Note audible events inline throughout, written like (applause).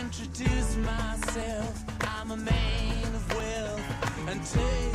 introduce myself. I'm a man of wealth and taste.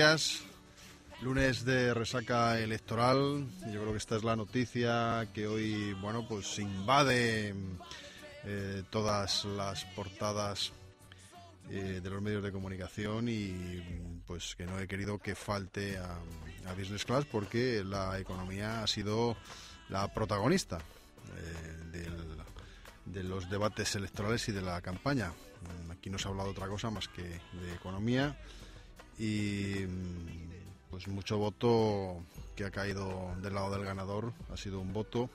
Días. Lunes de resaca electoral. Yo creo que esta es la noticia que hoy, bueno, pues invade eh, todas las portadas eh, de los medios de comunicación y pues que no he querido que falte a, Business Class porque la economía ha sido la protagonista eh, de los debates electorales y de la campaña. Aquí no se ha hablado otra cosa más que de economía y pues mucho voto que ha caído del lado del ganador ha sido un voto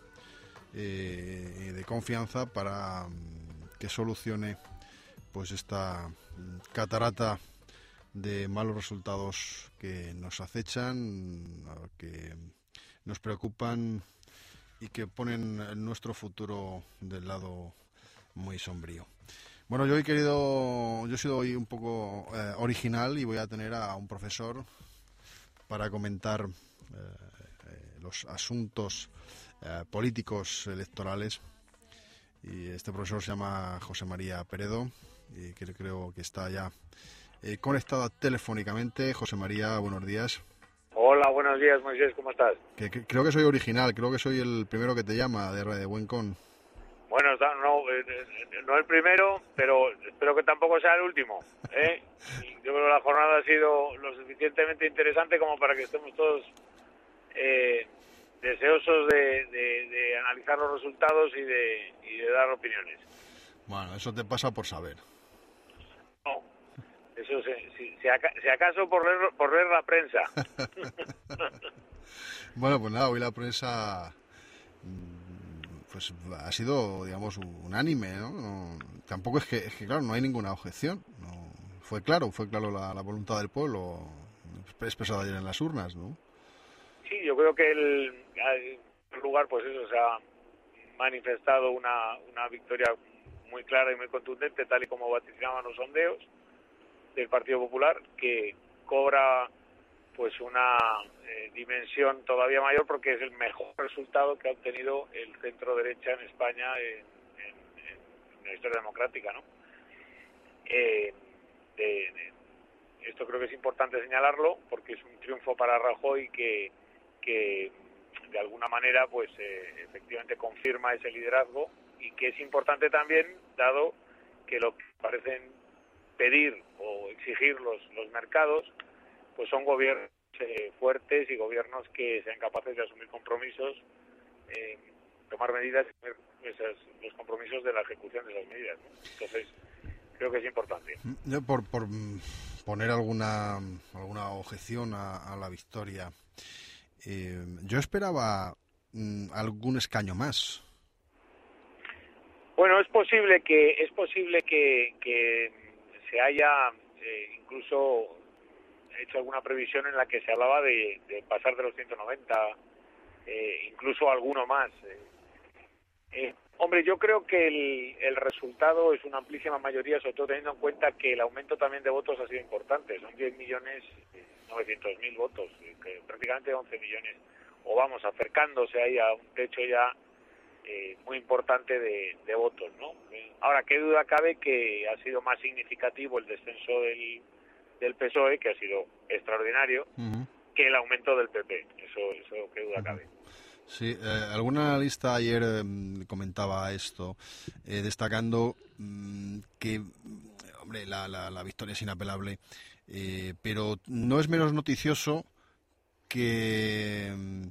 eh, de confianza para mm, que solucione pues esta mm, catarata de malos resultados que nos acechan, que nos preocupan y que ponen nuestro futuro del lado muy sombrío. Bueno, yo he querido, yo he sido hoy un poco eh, original y voy a tener a un profesor para comentar eh, eh, los asuntos eh, políticos electorales. Y este profesor se llama José María Peredo y que creo que está ya eh, conectada telefónicamente. José María, buenos días. Hola, buenos días, Moisés, ¿cómo estás? Que, que- creo que soy original, creo que soy el primero que te llama de, de Buencon. Bueno, no, el primero, pero espero que tampoco sea el último. ¿eh? Yo creo que la jornada ha sido lo suficientemente interesante como para que estemos todos eh, deseosos de, de- de analizar los resultados y de, y de dar opiniones. Bueno, eso te pasa por saber. No, eso se- si, si aca- si acaso por leer, por leer la prensa. (laughs) (laughs) Bueno, pues nada, hoy la prensa pues ha sido, digamos, unánime, ¿no? Tampoco es que, es que, claro, no hay ninguna objeción. No, fue claro, fue claro la, la voluntad del pueblo expresada ayer en las urnas, ¿no? Sí, yo creo que el, el lugar, pues eso, se ha manifestado una, una victoria muy clara y muy contundente, tal y como vaticinaban los sondeos del Partido Popular, que cobra pues una eh, dimensión todavía mayor porque es el mejor resultado que ha obtenido el centro derecha en España en, la historia democrática, ¿no? Eh, esto creo que es importante señalarlo porque es un triunfo para Rajoy que, que de alguna manera pues eh, efectivamente confirma ese liderazgo y que es importante también dado que lo que parecen pedir o exigir los, los mercados pues son gobiernos eh, fuertes y gobiernos que sean capaces de asumir compromisos, eh, tomar medidas, y esos- los compromisos de la ejecución de esas medidas. ¿no? Entonces, creo que es importante. Yo por, por mm, poner alguna, alguna objeción a, a la victoria, eh, yo esperaba mm, algún escaño más. Bueno, es posible que es posible que, que se haya eh, incluso hecho alguna previsión en la que se hablaba de, de pasar de los 190, eh, incluso alguno más. eh. Eh, hombre, yo creo que el, el resultado es una amplísima mayoría, sobre todo teniendo en cuenta que el aumento también de votos ha sido importante. Son 10 millones eh, 900 mil votos, eh, que prácticamente 11 millones, o vamos, acercándose ahí a un techo ya eh, muy importante de, de votos, ¿no? Eh, Ahora, qué duda cabe que ha sido más significativo el descenso del, del PSOE, que ha sido extraordinario, que el aumento del PP. Eso, eso qué duda cabe. Sí, eh, algún analista ayer eh, comentaba esto, eh, destacando mm, que, mm, hombre, la, la- la victoria es inapelable, eh, pero no es menos noticioso que mm,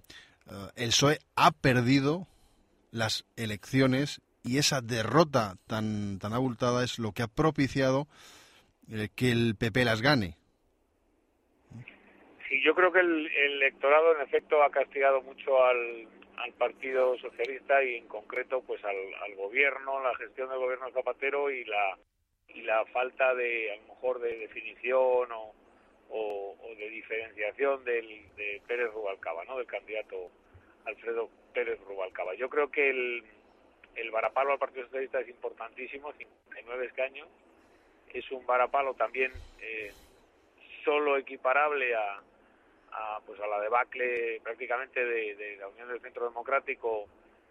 eh, el PSOE ha perdido las elecciones y esa derrota tan, tan abultada es lo que ha propiciado que el PP las gane. Sí, yo creo que el, el electorado en efecto ha castigado mucho al, al Partido Socialista y en concreto pues al, al gobierno, la gestión del gobierno Zapatero y la y la falta de a lo mejor de definición o, o, o de diferenciación del, de Pérez Rubalcaba, ¿no? Del candidato Alfredo Pérez Rubalcaba. Yo creo que el, el varapalo al Partido Socialista es importantísimo, 59 escaños. Es un varapalo también eh, solo equiparable a, a, pues a la debacle prácticamente de, de la Unión del Centro Democrático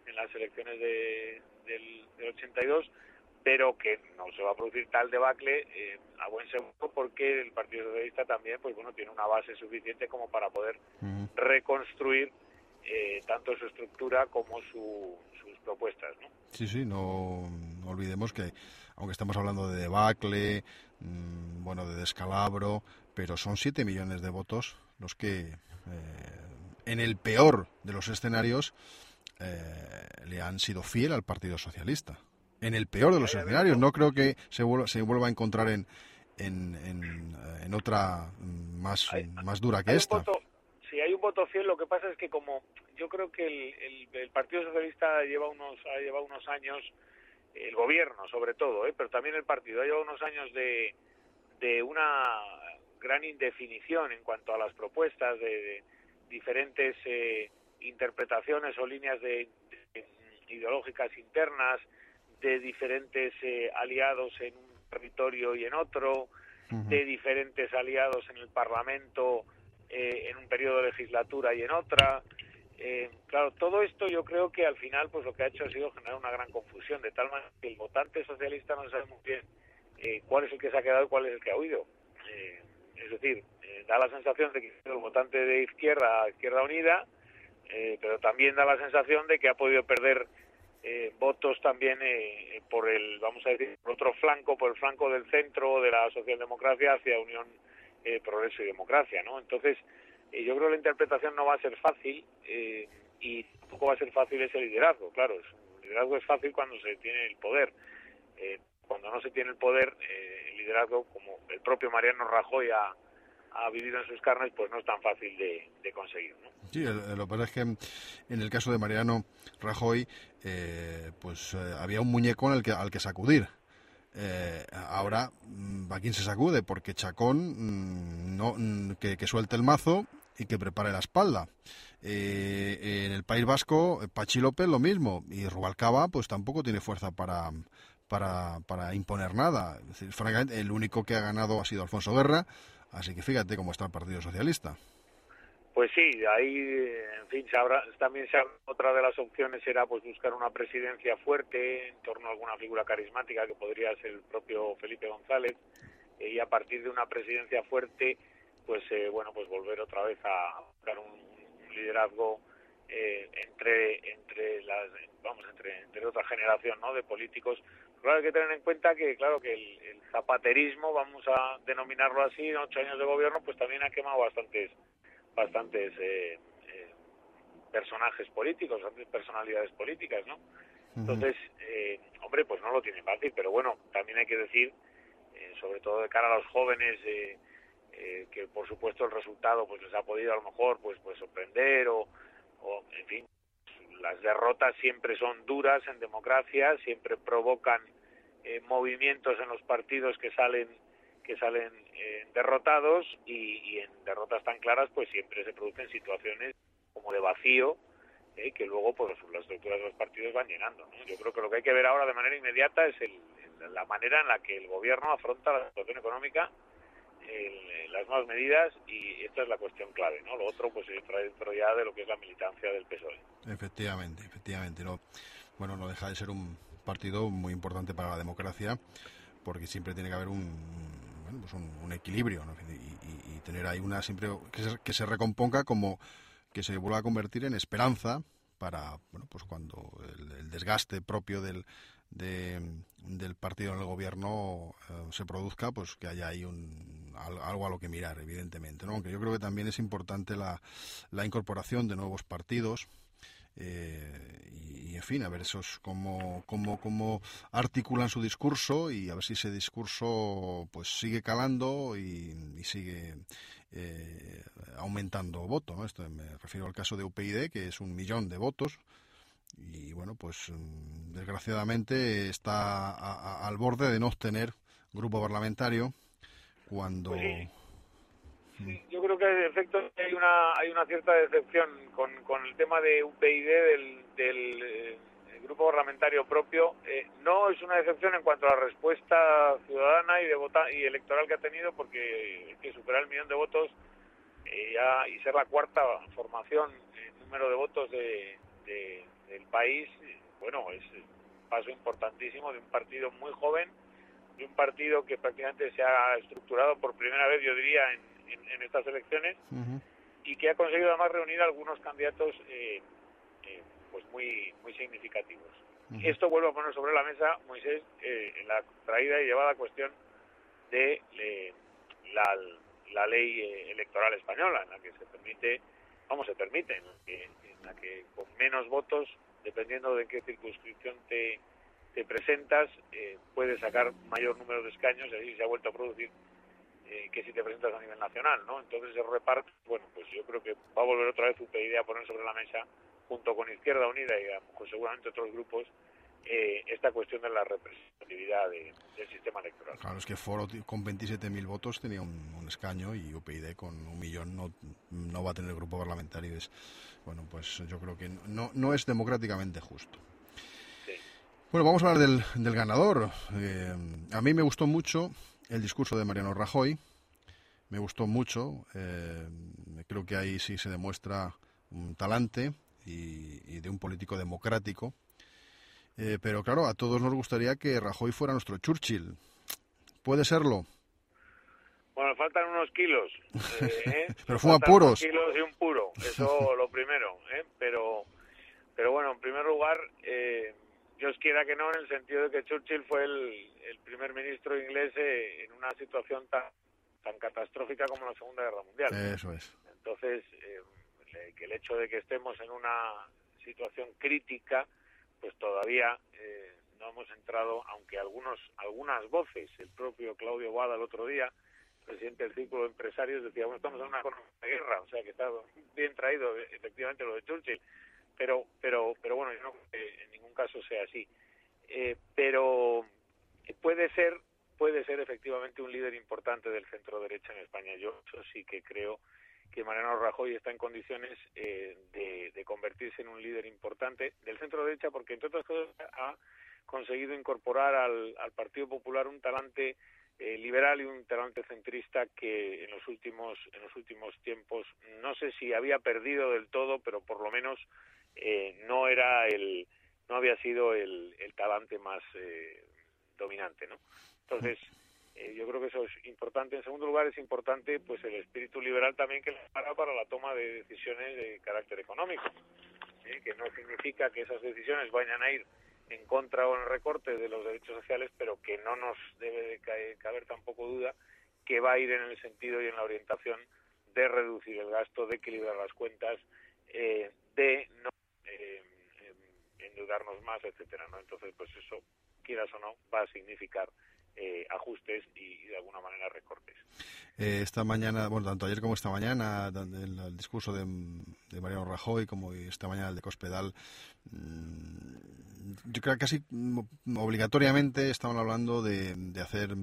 en las elecciones de, del, del 82, pero que no se va a producir tal debacle eh, a buen seguro porque el Partido Socialista también pues bueno tiene una base suficiente como para poder reconstruir eh, tanto su estructura como su, sus propuestas, ¿no? Sí, sí, no olvidemos que, aunque estamos hablando de debacle, mm, bueno, de descalabro, pero son 7 millones de votos los que, eh, en el peor de los escenarios, eh, le han sido fiel al Partido Socialista. En el peor de los escenarios, no creo que se vuelva, se vuelva a encontrar en, en, en, eh, en otra más, Hay- más dura que esta. voto- sí, hay un voto fiel. Lo que pasa es que como yo creo que el, el- el Partido Socialista lleva unos ha llevado unos años, el gobierno sobre todo, ¿eh? pero también el partido ha llevado unos años de, de una gran indefinición en cuanto a las propuestas de, de diferentes eh, interpretaciones o líneas de, de- ideológicas internas de diferentes eh, aliados en un territorio y en otro de diferentes aliados en el Parlamento eh, en un periodo de legislatura y en otra. Eh, claro, todo esto yo creo que al final pues lo que ha hecho ha sido generar una gran confusión, de tal manera que el votante socialista no sabe muy bien eh, cuál es el que se ha quedado y cuál es el que ha huido. Eh, es decir, eh, da la sensación de que el votante de izquierda, Izquierda Unida, eh, pero también da la sensación de que ha podido perder eh, votos también por el, vamos a decir, por otro flanco, por el flanco del centro de la socialdemocracia hacia Unión Progreso y Democracia, ¿no? Entonces, eh, yo creo que la interpretación no va a ser fácil eh, y tampoco va a ser fácil ese liderazgo, claro. el liderazgo es fácil cuando se tiene el poder. Eh, cuando no se tiene el poder, eh, el liderazgo, como el propio Mariano Rajoy ha, ha vivido en sus carnes, pues no es tan fácil de, conseguir, ¿no? Sí, lo que pasa es que en el caso de Mariano Rajoy, eh, pues eh, había un muñeco en que, al que sacudir. Eh, ahora, ¿a quién se sacude? Porque Chacón mm, no, mm, que, que suelte el mazo y que prepare la espalda. Eh, en el País Vasco, eh, Pachi López lo mismo. Y Rubalcaba, pues tampoco tiene fuerza para, para, para imponer nada. Francamente, el único que ha ganado ha sido Alfonso Guerra, así que fíjate cómo está el Partido Socialista. Pues sí, ahí, en fin, se también se otra de las opciones era pues buscar una presidencia fuerte en torno a alguna figura carismática que podría ser el propio Felipe González eh, y a partir de una presidencia fuerte, pues eh, bueno, pues volver otra vez a buscar un, un liderazgo eh, entre entre las vamos entre entre otra generación, ¿no? De políticos. Claro, hay que tener en cuenta que claro que el, el zapaterismo, vamos a denominarlo así, en ocho años de gobierno, pues también ha quemado bastantes bastantes eh, eh, personajes políticos, bastantes personalidades políticas, ¿no? Entonces, eh, hombre, pues no lo tiene fácil, pero bueno, también hay que decir, eh, sobre todo de cara a los jóvenes, eh, eh, que por supuesto el resultado pues les ha podido a lo mejor pues pues sorprender o, o en fin, las derrotas siempre son duras en democracia, siempre provocan eh, movimientos en los partidos que salen que salen eh, derrotados y, y en derrotas tan claras pues siempre se producen situaciones como de vacío eh, que luego pues las estructuras de los partidos van llenando. ¿no? Yo creo que lo que hay que ver ahora de manera inmediata es el- la manera en la que el gobierno afronta la situación económica, el- las nuevas medidas y esta es la cuestión clave. ¿no? Lo otro pues entra dentro ya de lo que es la militancia del PSOE. Efectivamente, efectivamente. No, bueno, no deja de ser un partido muy importante para la democracia, porque siempre tiene que haber un, bueno, pues un, equilibrio, y, tener ahí una siempre que se, que se recomponga como que se vuelva a convertir en esperanza para, bueno, pues cuando el desgaste propio del de- del partido en el gobierno eh, se produzca, pues que haya ahí un, al- algo a lo que mirar, evidentemente. ¿no? Aunque yo creo que también es importante la, la incorporación de nuevos partidos eh, y, en fin, a ver esos cómo, cómo, cómo articulan su discurso y a ver si ese discurso pues sigue calando y, sigue eh, aumentando voto. ¿no? Esto me refiero al caso de UPyD, que es un millón de votos bueno, pues mm, desgraciadamente está a- a- al borde de no obtener grupo parlamentario cuando... Pues sí. Yo creo que en efecto hay una hay una cierta decepción con, con el tema de UPyD del, del eh, grupo parlamentario propio. Eh, no es una decepción en cuanto a la respuesta ciudadana y de vota y electoral que ha tenido, porque es que superar el millón de votos eh, ya, y ser la cuarta formación en número de votos de, de- del país, bueno, es un paso importantísimo de un partido muy joven, de un partido que prácticamente se ha estructurado por primera vez, yo diría, en, en- en estas elecciones y que ha conseguido además reunir a algunos candidatos eh, eh, pues muy muy significativos. Esto vuelve a poner sobre la mesa, Moisés, eh, en la traída y llevada cuestión de eh, la, la ley eh, electoral española, en la que se permite, vamos, se permite, en la que, con menos votos, dependiendo de qué circunscripción te, te presentas, eh, puedes sacar mayor número de escaños, y así se ha vuelto a producir eh, que si te presentas a nivel nacional, ¿no? Entonces el reparto, bueno, pues yo creo que va a volver otra vez UPyD a poner sobre la mesa, junto con Izquierda Unida y mejor seguramente otros grupos, eh, esta cuestión de la representatividad de- del sistema electoral. Claro, es que Foro con 27.000 votos tenía un escaño y UPyD con un millón no, no va a tener grupo parlamentario. Es, bueno, pues yo creo que no, no es democráticamente justo. Sí. Bueno, vamos a hablar del, del ganador. Eh, a mí me gustó mucho el discurso de Mariano Rajoy. Me gustó mucho. eh, creo que ahí sí se demuestra un talante y, y de un político democrático. Eh, pero claro, a todos nos gustaría que Rajoy fuera nuestro Churchill. ¿Puede serlo? Bueno, faltan unos kilos. (laughs) eh, ¿eh? Pero fuma unos puros. kilos y un puro, eso (laughs) lo primero. ¿eh? Pero, pero bueno, en primer lugar, eh, Dios quiera que no, en el sentido de que Churchill fue el, el primer ministro inglés eh, en una situación tan, tan catastrófica como la Segunda Guerra Mundial. Eso es. Entonces, eh, que el hecho de que estemos en una situación crítica, pues todavía eh, no hemos entrado, aunque algunos algunas voces, el propio Claudio Boada el otro día, presidente del Círculo de Empresarios, decía, bueno, estamos en una guerra, o sea que está bien traído efectivamente lo de Churchill, pero pero pero bueno, yo no creo que en ningún caso sea así. Eh, pero puede ser puede ser efectivamente un líder importante del centro derecha en España. Yo eso sí que creo que Mariano Rajoy está en condiciones eh, de, de convertirse en un líder importante del centro derecha porque entre otras cosas ha conseguido incorporar al, al Partido Popular un talante eh, liberal y un talante centrista que en los últimos en los últimos tiempos no sé si había perdido del todo pero por lo menos eh, no era el no había sido el, talante más eh, dominante no entonces eh, yo creo que eso es importante en segundo lugar es importante pues el espíritu liberal también que les para para la toma de decisiones de carácter económico ¿eh? que no significa que esas decisiones vayan a ir en contra o en recorte de los derechos sociales, pero que no nos debe de caer- caber tampoco duda que va a ir en el sentido y en la orientación de reducir el gasto, de equilibrar las cuentas, eh, de no eh, endeudarnos más, etcétera, ¿no? Entonces, pues eso, quieras o no, va a significar eh, ajustes y, de alguna manera recortes. Eh, esta mañana, bueno, tanto ayer como esta mañana, el discurso de, de Mariano Rajoy como esta mañana el de Cospedal, mm, yo creo que casi obligatoriamente estaban hablando de, de hacer,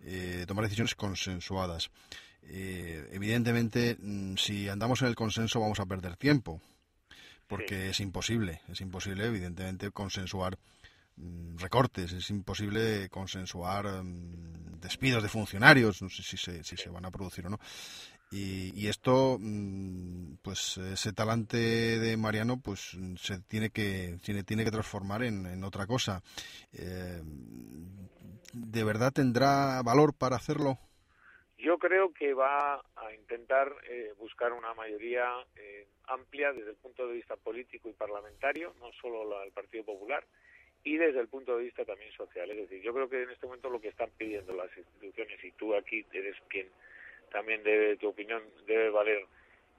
eh, tomar decisiones consensuadas. Eh, evidentemente, mm, si andamos en el consenso vamos a perder tiempo, porque es imposible, es imposible, evidentemente, consensuar mm, recortes, es imposible consensuar despidos de funcionarios, no sé si se, si se van a producir o no. Y, y esto, mm, pues ese talante de Mariano, pues se tiene que tiene, tiene que transformar en, en otra cosa. Eh, ¿De verdad tendrá valor para hacerlo? Yo creo que va a intentar eh, buscar una mayoría eh, amplia desde el punto de vista político y parlamentario, no solo la del Partido Popular, y desde el punto de vista también social. Es decir, yo creo que en este momento lo que están pidiendo las instituciones, y tú aquí eres quien también debe, tu opinión debe valer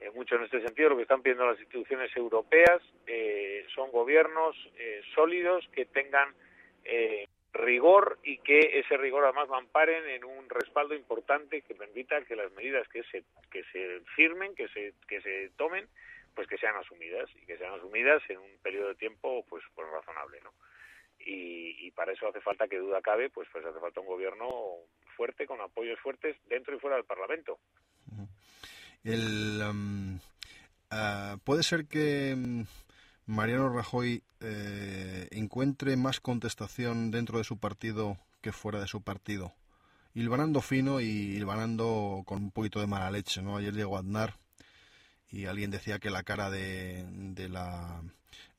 eh, mucho en este sentido, lo que están pidiendo las instituciones europeas eh, son gobiernos eh, sólidos que tengan eh, rigor y que ese rigor además lo amparen en un respaldo importante que permita que las medidas que se que se firmen, que se que se tomen, pues que sean asumidas y que sean asumidas en un periodo de tiempo pues pues razonable, ¿no? Y, y para eso hace falta que duda cabe, pues pues hace falta un gobierno fuerte con apoyos fuertes dentro y fuera del Parlamento. El, um, uh, puede ser que um, Mariano Rajoy eh, encuentre más contestación dentro de su partido que fuera de su partido. Hilvanando fino y hilvanando con un poquito de mala leche, ¿no? Ayer llegó Aznar y alguien decía que la cara de, de la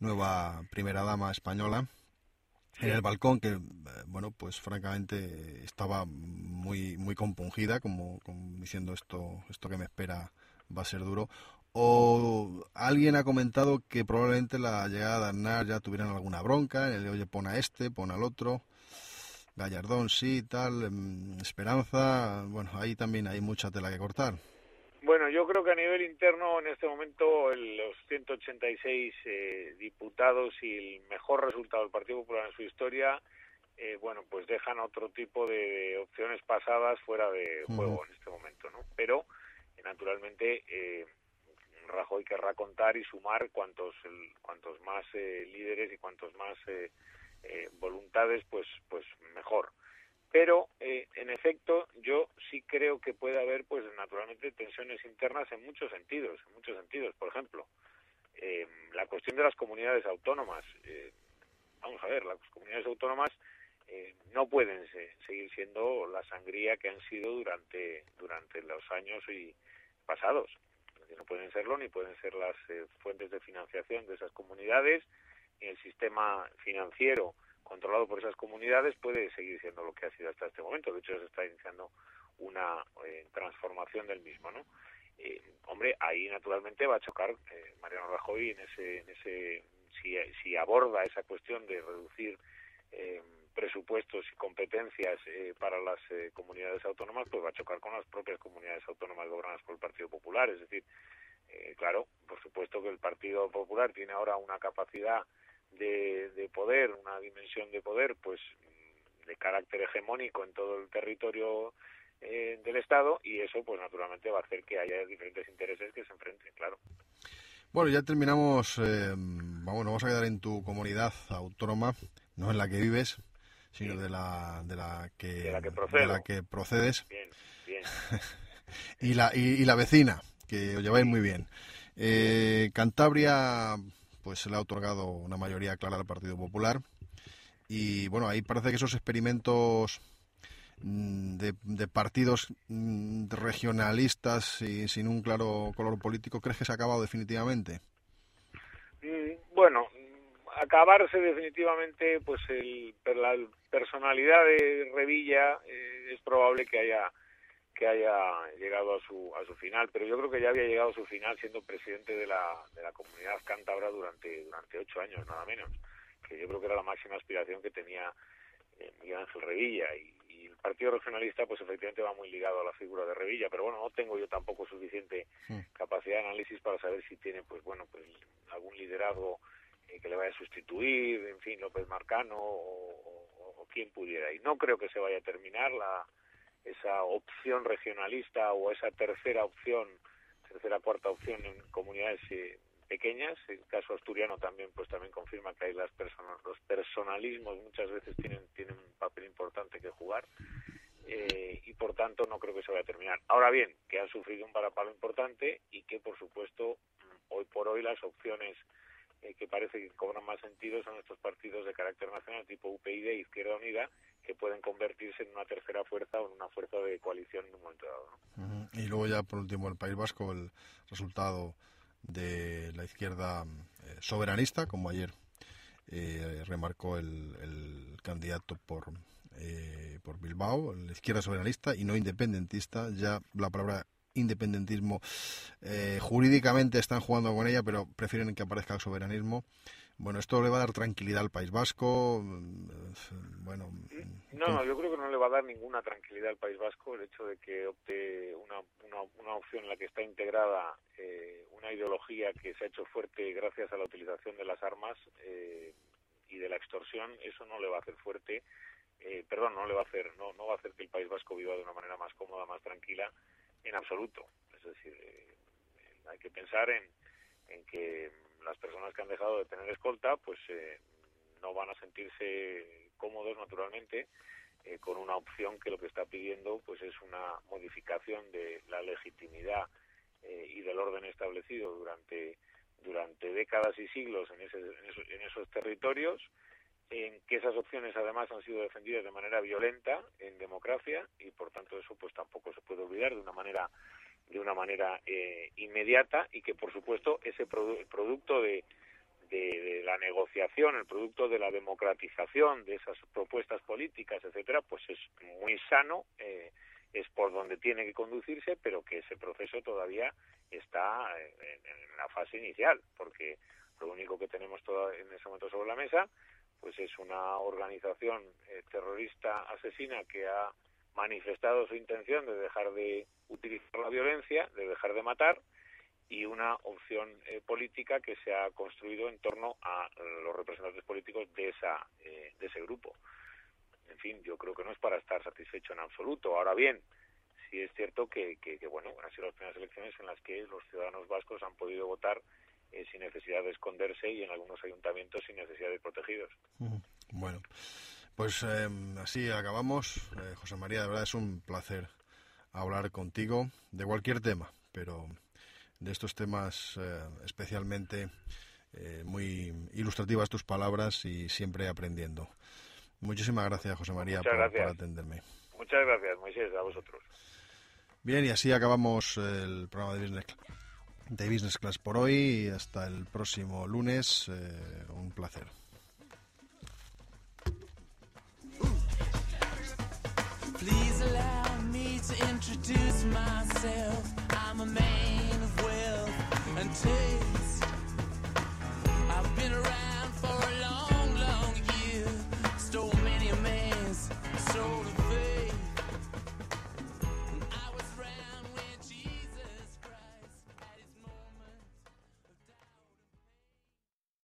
nueva primera dama española en el balcón que eh, bueno pues francamente estaba muy muy compungida como, diciendo esto esto que me espera va a ser duro o alguien ha comentado que probablemente la llegada de Aznar ya tuvieran alguna bronca, el oye pon a este, pon al otro, Gallardón sí, tal, em, Esperanza, bueno, ahí también hay mucha tela que cortar. Bueno, yo creo que a nivel interno en este momento el- los 186 eh, diputados y el mejor resultado del Partido Popular en su historia, eh, bueno, pues dejan otro tipo de opciones pasadas fuera de juego en este momento, ¿no? Pero, eh, naturalmente, eh, Rajoy querrá contar y sumar cuantos el- cuantos más eh, líderes y cuantos más eh, voluntades, pues pues mejor pero eh, en efecto yo sí creo que puede haber pues naturalmente tensiones internas en muchos sentidos en muchos sentidos. Por ejemplo eh, la cuestión de las comunidades autónomas eh, vamos a ver las comunidades autónomas eh, no pueden se- seguir siendo la sangría que han sido durante durante los años y pasados. No pueden serlo ni pueden ser las eh, fuentes de financiación de esas comunidades ni el sistema financiero controlado por esas comunidades puede seguir siendo lo que ha sido hasta este momento. De hecho, se está iniciando una eh, transformación del mismo, ¿no? Eh, hombre, ahí naturalmente va a chocar eh, Mariano Rajoy en ese, en ese si, si aborda esa cuestión de reducir eh, presupuestos y competencias eh, para las eh, comunidades autónomas, pues va a chocar con las propias comunidades autónomas gobernadas por el Partido Popular. Es decir, claro, por supuesto que el Partido Popular tiene ahora una capacidad de, de poder, una dimensión de poder, pues de carácter hegemónico en todo el territorio eh, del Estado y eso, pues naturalmente va a hacer que haya diferentes intereses que se enfrenten, claro. Bueno, ya terminamos, eh, vamos, nos vamos a quedar en tu comunidad autónoma, no en la que vives, sino Sí. de la, de la que, De la que de procedo. la que procedes. Bien, bien. (laughs) y la, y, y la vecina, que os lleváis muy bien. Eh, Cantabria, pues se le ha otorgado una mayoría clara al Partido Popular. y bueno, ahí parece que esos experimentos mm, de, de partidos mm, regionalistas y sin un claro color político, ¿crees que se ha acabado definitivamente? Bueno, acabarse definitivamente, pues el, la personalidad de Revilla eh, es probable que haya que haya llegado a su a su final, pero yo creo que ya había llegado a su final siendo presidente de la de la comunidad cántabra durante durante ocho años nada menos, que yo creo que era la máxima aspiración que tenía eh, Miguel Ángel Revilla y, y el Partido Regionalista pues efectivamente va muy ligado a la figura de Revilla, pero bueno no tengo yo tampoco suficiente capacidad de análisis para saber si tiene pues bueno pues algún liderazgo eh, que le vaya a sustituir, en fin, López Marcano o, o- o quien pudiera. Y no creo que se vaya a terminar la, esa opción regionalista o esa tercera opción, tercera cuarta opción en comunidades eh, pequeñas. El caso asturiano también pues también confirma que hay las persona- los personalismos muchas veces tienen tienen un papel importante que jugar. Eh, y por tanto no creo que se vaya a terminar. Ahora bien, que han sufrido un varapalo importante y que por supuesto hoy por hoy las opciones eh, que parece que cobran más sentido son estos partidos de carácter nacional tipo UPyD e Izquierda Unida que pueden convertirse en una tercera fuerza o en una fuerza de coalición en un momento dado. ¿no? Y luego ya por último el País Vasco, el resultado de la izquierda eh, soberanista, como ayer eh, remarcó el, el candidato por, eh, por Bilbao, la izquierda soberanista y no independentista. Ya la palabra independentismo eh, jurídicamente están jugando con ella, pero prefieren que aparezca el soberanismo. Bueno, esto le va a dar tranquilidad al País Vasco. mm, Bueno, No, no, yo creo que no le va a dar ninguna tranquilidad al País Vasco el hecho de que opte una, una, una opción en la que está integrada eh, una ideología que se ha hecho fuerte gracias a la utilización de las armas eh, y de la extorsión. Eso no le va a hacer fuerte, eh, perdón, no le va a hacer, no, no va a hacer que el País Vasco viva de una manera más cómoda, más tranquila, en absoluto. Es decir, eh, hay que pensar en, en que las personas que han dejado de tener escolta, pues eh, no van a sentirse cómodos naturalmente eh, con una opción que lo que está pidiendo pues es una modificación de la legitimidad eh, y del orden establecido durante durante décadas y siglos en, ese, esos, en esos territorios en que esas opciones además han sido defendidas de manera violenta en democracia y por tanto eso pues tampoco se puede olvidar de una manera de una manera eh, inmediata y que por supuesto ese produ producto de, de, de, la negociación, el producto de la democratización de esas propuestas políticas, etcétera, pues es muy sano, eh, es por donde tiene que conducirse, pero que ese proceso todavía está en, en la fase inicial, porque lo único que tenemos todo en ese momento sobre la mesa pues es una organización eh, terrorista asesina que ha manifestado su intención de dejar de utilizar la violencia, de dejar de matar, y una opción eh, política que se ha construido en torno a los representantes políticos de esa eh, de ese grupo. En fin, yo creo que no es para estar satisfecho en absoluto. Ahora bien, sí es cierto que, que, que bueno, han sido las primeras elecciones en las que los ciudadanos vascos han podido votar eh, sin necesidad de esconderse y en algunos ayuntamientos sin necesidad de protegidos. Bueno, pues eh, así acabamos. Eh, José María, de verdad es un placer hablar contigo de cualquier tema, pero de estos temas eh, especialmente eh, muy ilustrativas tus palabras y siempre aprendiendo. Muchísimas gracias, José María, por, gracias. por atenderme. Muchas gracias, Moisés, a vosotros. Bien, y así acabamos el programa de Business, de Business Class por hoy. Y hasta el próximo lunes. eh, un placer. Please allow me to introduce myself. I'm a man of wealth and taste.